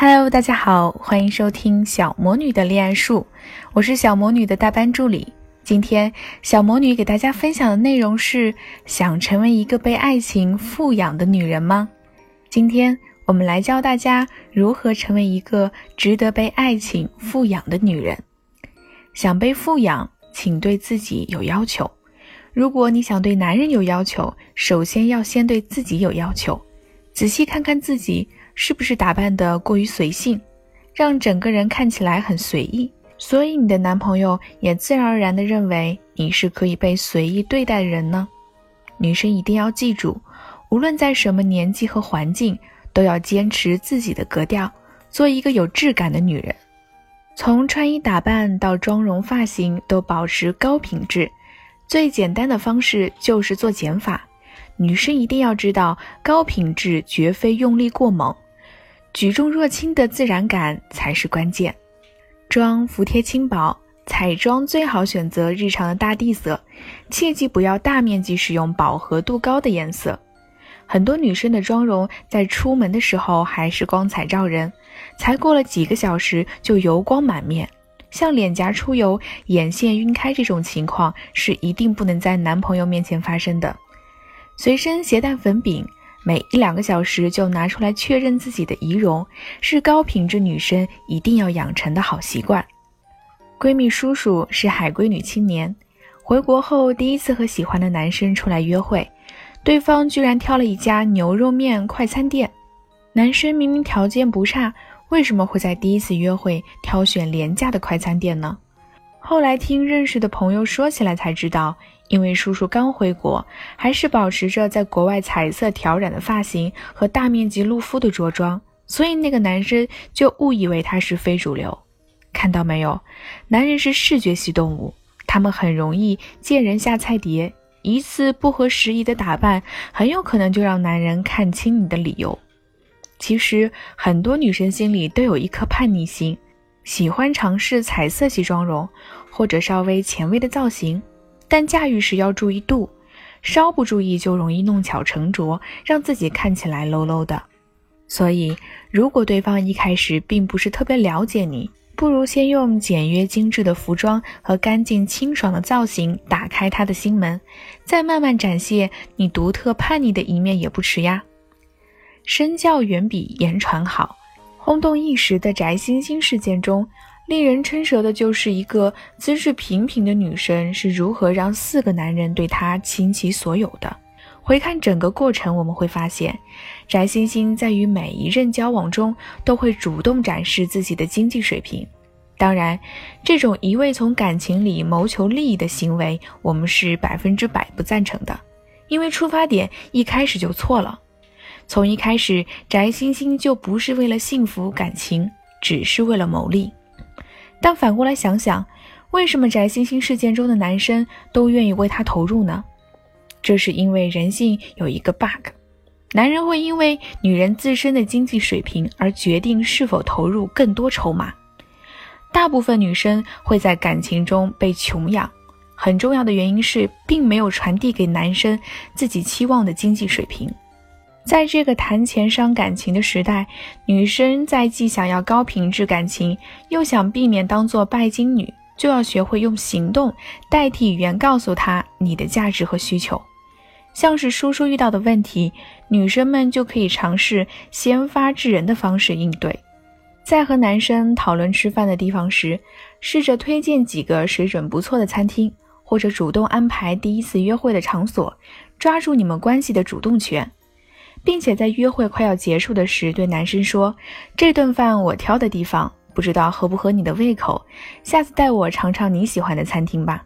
Hello，大家好，欢迎收听小魔女的恋爱术，我是小魔女的大班助理。今天小魔女给大家分享的内容是：想成为一个被爱情富养的女人吗？今天我们来教大家如何成为一个值得被爱情富养的女人。想被富养，请对自己有要求。如果你想对男人有要求，首先要先对自己有要求。仔细看看自己。是不是打扮得过于随性，让整个人看起来很随意，所以你的男朋友也自然而然地认为你是可以被随意对待的人呢？女生一定要记住，无论在什么年纪和环境，都要坚持自己的格调，做一个有质感的女人。从穿衣打扮到妆容发型都保持高品质，最简单的方式就是做减法。女生一定要知道，高品质绝非用力过猛。举重若轻的自然感才是关键，妆服帖轻薄，彩妆最好选择日常的大地色，切记不要大面积使用饱和度高的颜色。很多女生的妆容在出门的时候还是光彩照人，才过了几个小时就油光满面，像脸颊出油、眼线晕开这种情况是一定不能在男朋友面前发生的。随身携带粉饼。每一两个小时就拿出来确认自己的仪容，是高品质女生一定要养成的好习惯。闺蜜叔叔是海归女青年，回国后第一次和喜欢的男生出来约会，对方居然挑了一家牛肉面快餐店。男生明明条件不差，为什么会在第一次约会挑选廉价的快餐店呢？后来听认识的朋友说起来才知道。因为叔叔刚回国，还是保持着在国外彩色挑染的发型和大面积露肤的着装，所以那个男生就误以为他是非主流。看到没有，男人是视觉系动物，他们很容易见人下菜碟。一次不合时宜的打扮，很有可能就让男人看清你的理由。其实很多女生心里都有一颗叛逆心，喜欢尝试彩色系妆容或者稍微前卫的造型。但驾驭时要注意度，稍不注意就容易弄巧成拙，让自己看起来 low low 的。所以，如果对方一开始并不是特别了解你，不如先用简约精致的服装和干净清爽的造型打开他的心门，再慢慢展现你独特叛逆的一面也不迟呀。身教远比言传好。轰动一时的翟星星事件中。令人称舌的就是一个资质平平的女生是如何让四个男人对她倾其所有的。回看整个过程，我们会发现，翟星星在与每一任交往中都会主动展示自己的经济水平。当然，这种一味从感情里谋求利益的行为，我们是百分之百不赞成的，因为出发点一开始就错了。从一开始，翟星星就不是为了幸福感情，只是为了谋利。但反过来想想，为什么翟星星事件中的男生都愿意为她投入呢？这是因为人性有一个 bug，男人会因为女人自身的经济水平而决定是否投入更多筹码。大部分女生会在感情中被穷养，很重要的原因是并没有传递给男生自己期望的经济水平。在这个谈钱伤感情的时代，女生在既想要高品质感情，又想避免当做拜金女，就要学会用行动代替语言告诉她你的价值和需求。像是叔叔遇到的问题，女生们就可以尝试先发制人的方式应对。在和男生讨论吃饭的地方时，试着推荐几个水准不错的餐厅，或者主动安排第一次约会的场所，抓住你们关系的主动权。并且在约会快要结束的时，对男生说：“这顿饭我挑的地方，不知道合不合你的胃口，下次带我尝尝你喜欢的餐厅吧。”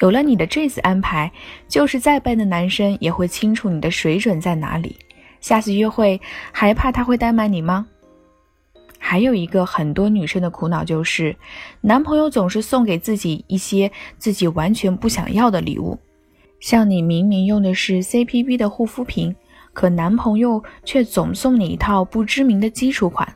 有了你的这次安排，就是再笨的男生也会清楚你的水准在哪里。下次约会还怕他会怠慢你吗？还有一个很多女生的苦恼就是，男朋友总是送给自己一些自己完全不想要的礼物，像你明明用的是 CPB 的护肤品。可男朋友却总送你一套不知名的基础款，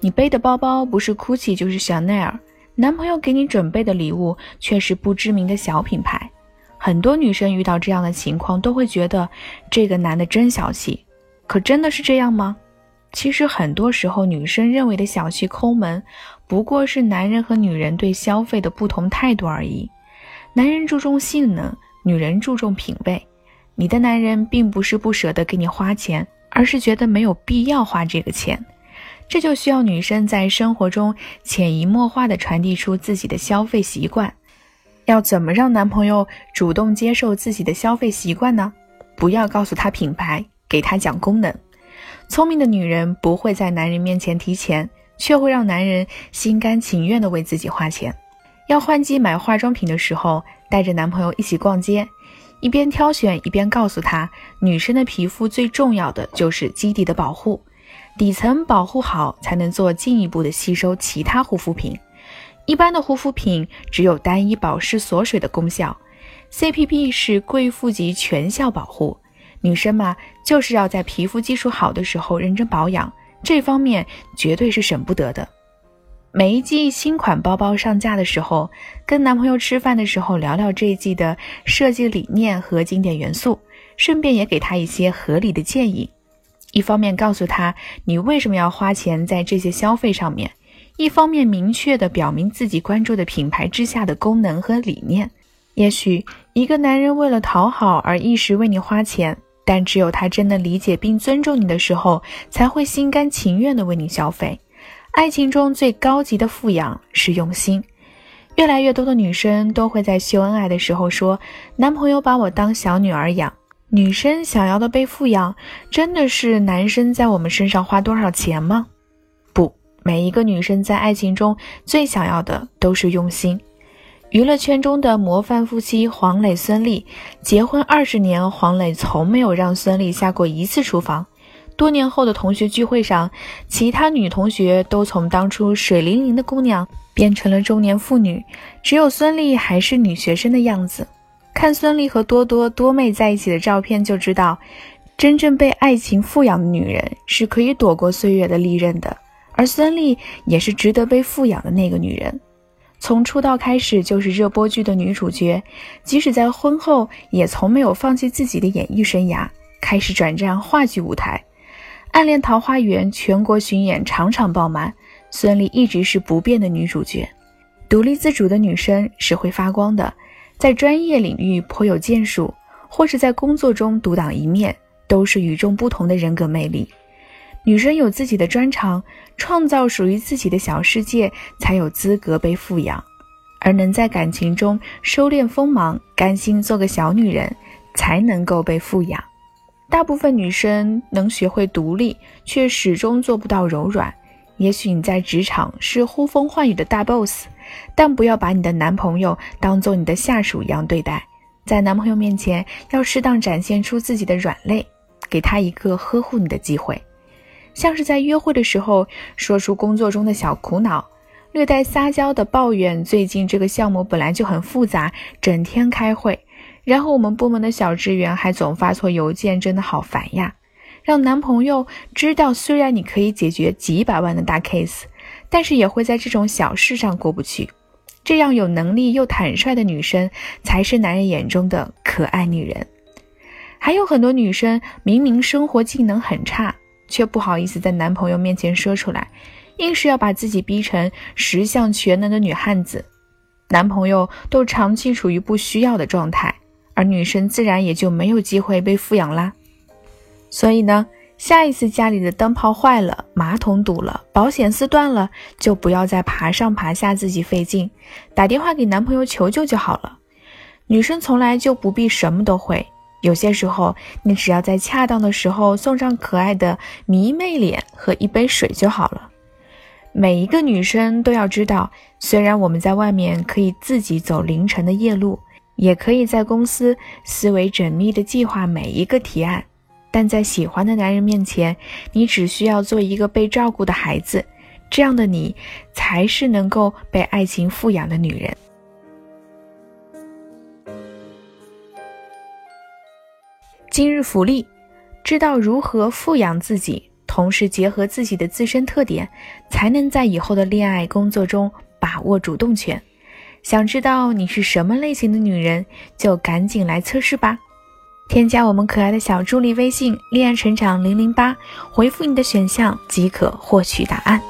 你背的包包不是 GUCCI 就是香奈儿，男朋友给你准备的礼物却是不知名的小品牌。很多女生遇到这样的情况都会觉得这个男的真小气，可真的是这样吗？其实很多时候，女生认为的小气抠门，不过是男人和女人对消费的不同态度而已。男人注重性能，女人注重品味。你的男人并不是不舍得给你花钱，而是觉得没有必要花这个钱。这就需要女生在生活中潜移默化地传递出自己的消费习惯。要怎么让男朋友主动接受自己的消费习惯呢？不要告诉他品牌，给他讲功能。聪明的女人不会在男人面前提钱，却会让男人心甘情愿地为自己花钱。要换季买化妆品的时候，带着男朋友一起逛街，一边挑选一边告诉他，女生的皮肤最重要的就是基底的保护，底层保护好才能做进一步的吸收其他护肤品。一般的护肤品只有单一保湿锁水的功效，CPP 是贵妇级全效保护。女生嘛，就是要在皮肤基础好的时候认真保养，这方面绝对是省不得的。每一季新款包包上架的时候，跟男朋友吃饭的时候聊聊这一季的设计理念和经典元素，顺便也给他一些合理的建议。一方面告诉他你为什么要花钱在这些消费上面，一方面明确的表明自己关注的品牌之下的功能和理念。也许一个男人为了讨好而一时为你花钱。但只有他真的理解并尊重你的时候，才会心甘情愿地为你消费。爱情中最高级的富养是用心。越来越多的女生都会在秀恩爱的时候说：“男朋友把我当小女儿养。”女生想要的被富养，真的是男生在我们身上花多少钱吗？不，每一个女生在爱情中最想要的都是用心。娱乐圈中的模范夫妻黄磊、孙俪结婚二十年，黄磊从没有让孙俪下过一次厨房。多年后的同学聚会上，其他女同学都从当初水灵灵的姑娘变成了中年妇女，只有孙俪还是女学生的样子。看孙俪和多多多妹在一起的照片，就知道真正被爱情富养的女人是可以躲过岁月的利刃的，而孙俪也是值得被富养的那个女人。从出道开始就是热播剧的女主角，即使在婚后也从没有放弃自己的演艺生涯，开始转战话剧舞台。《暗恋桃花源》全国巡演场场爆满，孙俪一直是不变的女主角。独立自主的女生是会发光的，在专业领域颇有建树，或是在工作中独当一面，都是与众不同的人格魅力。女生有自己的专长，创造属于自己的小世界，才有资格被富养；而能在感情中收敛锋芒，甘心做个小女人，才能够被富养。大部分女生能学会独立，却始终做不到柔软。也许你在职场是呼风唤雨的大 boss，但不要把你的男朋友当做你的下属一样对待。在男朋友面前，要适当展现出自己的软肋，给他一个呵护你的机会。像是在约会的时候说出工作中的小苦恼，略带撒娇的抱怨最近这个项目本来就很复杂，整天开会，然后我们部门的小职员还总发错邮件，真的好烦呀！让男朋友知道，虽然你可以解决几百万的大 case，但是也会在这种小事上过不去。这样有能力又坦率的女生，才是男人眼中的可爱女人。还有很多女生明明生活技能很差。却不好意思在男朋友面前说出来，硬是要把自己逼成十项全能的女汉子，男朋友都长期处于不需要的状态，而女生自然也就没有机会被富养啦。所以呢，下一次家里的灯泡坏了、马桶堵了、保险丝断了，就不要再爬上爬下自己费劲，打电话给男朋友求救就好了。女生从来就不必什么都会。有些时候，你只要在恰当的时候送上可爱的迷妹脸和一杯水就好了。每一个女生都要知道，虽然我们在外面可以自己走凌晨的夜路，也可以在公司思维缜密的计划每一个提案，但在喜欢的男人面前，你只需要做一个被照顾的孩子。这样的你，才是能够被爱情富养的女人。今日福利，知道如何富养自己，同时结合自己的自身特点，才能在以后的恋爱工作中把握主动权。想知道你是什么类型的女人，就赶紧来测试吧。添加我们可爱的小助理微信“恋爱成长零零八”，回复你的选项即可获取答案。